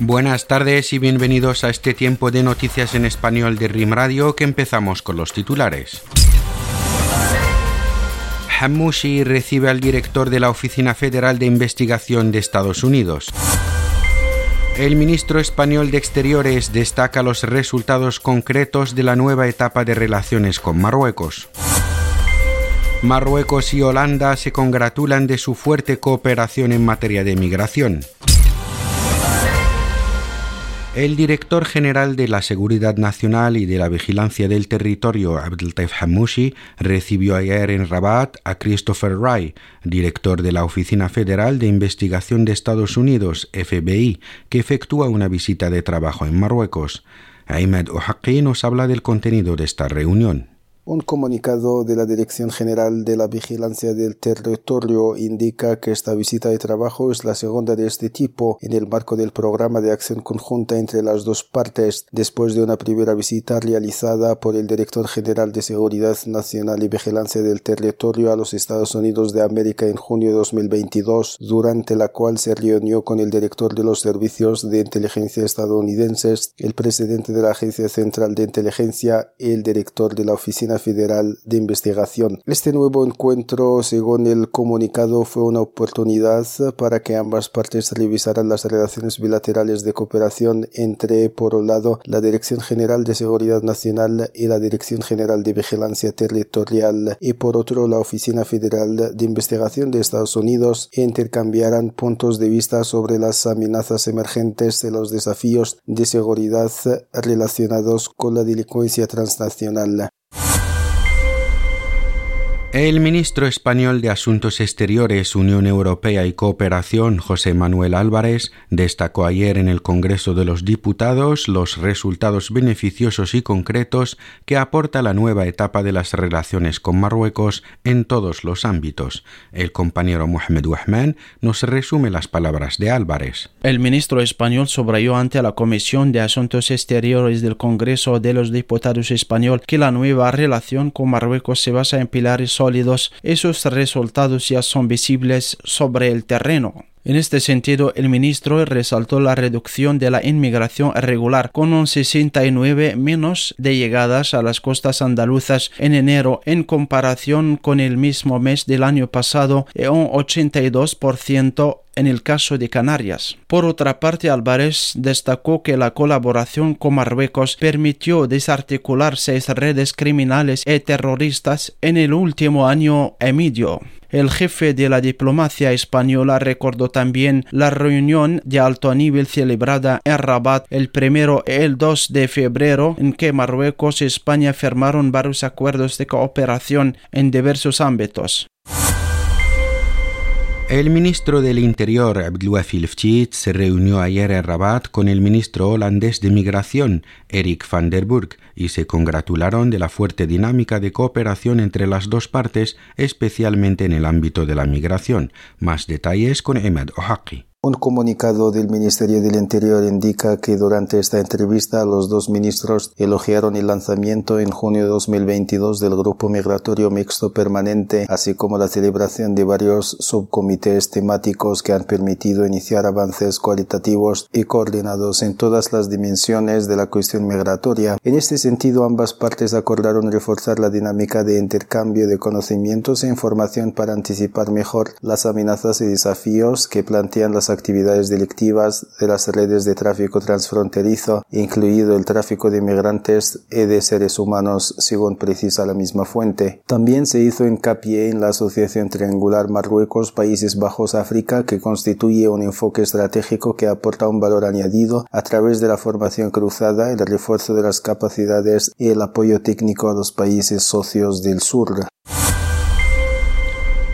Buenas tardes y bienvenidos a este tiempo de noticias en español de RIM Radio que empezamos con los titulares. Hamouchi recibe al director de la Oficina Federal de Investigación de Estados Unidos. El ministro español de Exteriores destaca los resultados concretos de la nueva etapa de relaciones con Marruecos. Marruecos y Holanda se congratulan de su fuerte cooperación en materia de migración. El director general de la Seguridad Nacional y de la Vigilancia del Territorio, Abdeltaif Hamouchi, recibió ayer en Rabat a Christopher Wray, director de la Oficina Federal de Investigación de Estados Unidos, FBI, que efectúa una visita de trabajo en Marruecos. Ahmed Ohaqi nos habla del contenido de esta reunión. Un comunicado de la Dirección General de la Vigilancia del Territorio indica que esta visita de trabajo es la segunda de este tipo en el marco del programa de acción conjunta entre las dos partes, después de una primera visita realizada por el Director General de Seguridad Nacional y Vigilancia del Territorio a los Estados Unidos de América en junio de 2022, durante la cual se reunió con el director de los servicios de inteligencia estadounidenses, el presidente de la Agencia Central de Inteligencia y el director de la Oficina Federal de Investigación. Este nuevo encuentro, según el comunicado, fue una oportunidad para que ambas partes revisaran las relaciones bilaterales de cooperación entre, por un lado, la Dirección General de Seguridad Nacional y la Dirección General de Vigilancia Territorial y, por otro, la Oficina Federal de Investigación de Estados Unidos e intercambiaran puntos de vista sobre las amenazas emergentes y los desafíos de seguridad relacionados con la delincuencia transnacional. El ministro español de Asuntos Exteriores, Unión Europea y Cooperación, José Manuel Álvarez, destacó ayer en el Congreso de los Diputados los resultados beneficiosos y concretos que aporta la nueva etapa de las relaciones con Marruecos en todos los ámbitos. El compañero Mohamed Wahman nos resume las palabras de Álvarez. El ministro español subrayó ante la Comisión de Asuntos Exteriores del Congreso de los Diputados español que la nueva relación con Marruecos se basa en pilares sólidos, esos resultados ya son visibles sobre el terreno. En este sentido, el ministro resaltó la reducción de la inmigración irregular con un 69 menos de llegadas a las costas andaluzas en enero en comparación con el mismo mes del año pasado y un 82% en el caso de Canarias. Por otra parte, Álvarez destacó que la colaboración con Marruecos permitió desarticular seis redes criminales y terroristas en el último año y medio. El jefe de la diplomacia española recordó también la reunión de alto nivel celebrada en Rabat el primero y el 2 de febrero en que Marruecos y España firmaron varios acuerdos de cooperación en diversos ámbitos. El ministro del Interior, Abdelwafil Fchit, se reunió ayer en Rabat con el ministro holandés de Migración, Erik van der Burg, y se congratularon de la fuerte dinámica de cooperación entre las dos partes, especialmente en el ámbito de la migración. Más detalles con Ahmed Ohaki. Un comunicado del Ministerio del Interior indica que durante esta entrevista los dos ministros elogiaron el lanzamiento en junio de 2022 del Grupo Migratorio Mixto Permanente, así como la celebración de varios subcomités temáticos que han permitido iniciar avances cualitativos y coordinados en todas las dimensiones de la cuestión migratoria. En este sentido, ambas partes acordaron reforzar la dinámica de intercambio de conocimientos e información para anticipar mejor las amenazas y desafíos que plantean las actividades delictivas de las redes de tráfico transfronterizo, incluido el tráfico de migrantes y de seres humanos, según precisa la misma fuente. También se hizo hincapié en la Asociación Triangular Marruecos Países Bajos África, que constituye un enfoque estratégico que aporta un valor añadido a través de la formación cruzada, el refuerzo de las capacidades y el apoyo técnico a los países socios del sur.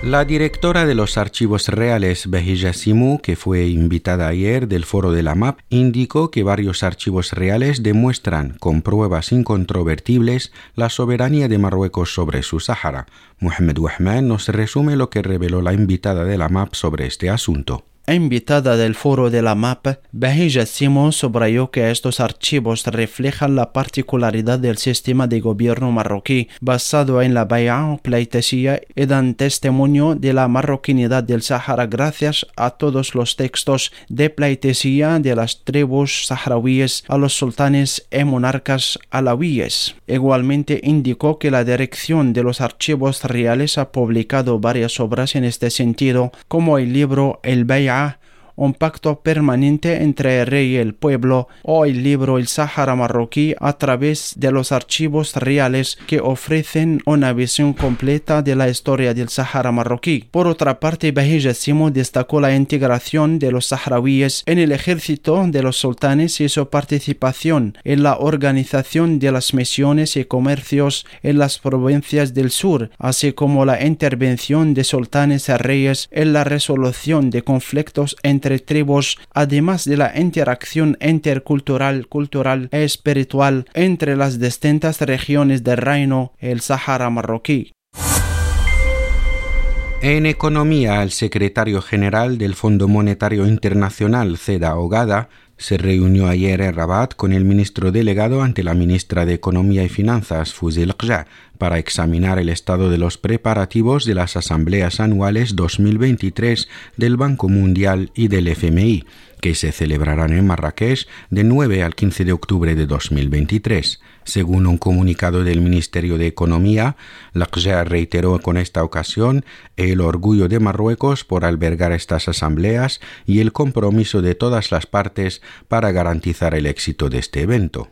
La directora de los archivos reales, Behija Simu, que fue invitada ayer del foro de la MAP, indicó que varios archivos reales demuestran, con pruebas incontrovertibles, la soberanía de Marruecos sobre su Sáhara. Mohamed Wahman nos resume lo que reveló la invitada de la MAP sobre este asunto. Invitada del foro de la MAP, Bahija Simon subrayó que estos archivos reflejan la particularidad del sistema de gobierno marroquí basado en la Bay'a pleitesía y dan testimonio de la marroquinidad del Sahara gracias a todos los textos de pleitesía de las tribus saharauíes a los sultanes y monarcas alawíes. Igualmente indicó que la dirección de los archivos reales ha publicado varias obras en este sentido, como el libro El un pacto permanente entre el rey y el pueblo, o el libro El Sahara marroquí a través de los archivos reales que ofrecen una visión completa de la historia del Sahara marroquí. Por otra parte, Bahija Simo destacó la integración de los saharauíes en el ejército de los sultanes y su participación en la organización de las misiones y comercios en las provincias del sur, así como la intervención de sultanes y reyes en la resolución de conflictos entre entre tribus, además de la interacción intercultural, cultural e espiritual entre las distintas regiones del reino, el Sahara marroquí. En economía, el secretario general del Fondo Monetario Internacional, Ceda se reunió ayer en Rabat con el ministro delegado ante la ministra de Economía y Finanzas, Fuzil Qja, para examinar el estado de los preparativos de las asambleas anuales 2023 del Banco Mundial y del FMI, que se celebrarán en Marrakech de 9 al 15 de octubre de 2023. Según un comunicado del Ministerio de Economía, la CGA reiteró con esta ocasión el orgullo de Marruecos por albergar estas asambleas y el compromiso de todas las partes para garantizar el éxito de este evento.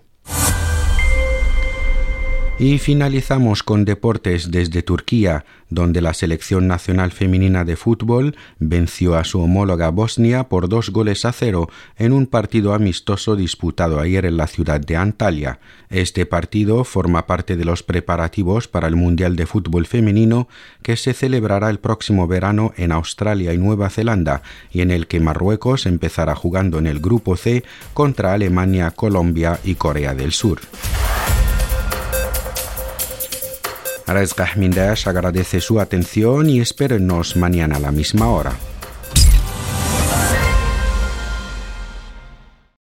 Y finalizamos con deportes desde Turquía, donde la selección nacional femenina de fútbol venció a su homóloga Bosnia por dos goles a cero en un partido amistoso disputado ayer en la ciudad de Antalya. Este partido forma parte de los preparativos para el Mundial de Fútbol Femenino que se celebrará el próximo verano en Australia y Nueva Zelanda y en el que Marruecos empezará jugando en el Grupo C contra Alemania, Colombia y Corea del Sur. Rezgah Mindash agradece su atención y espérenos mañana a la misma hora.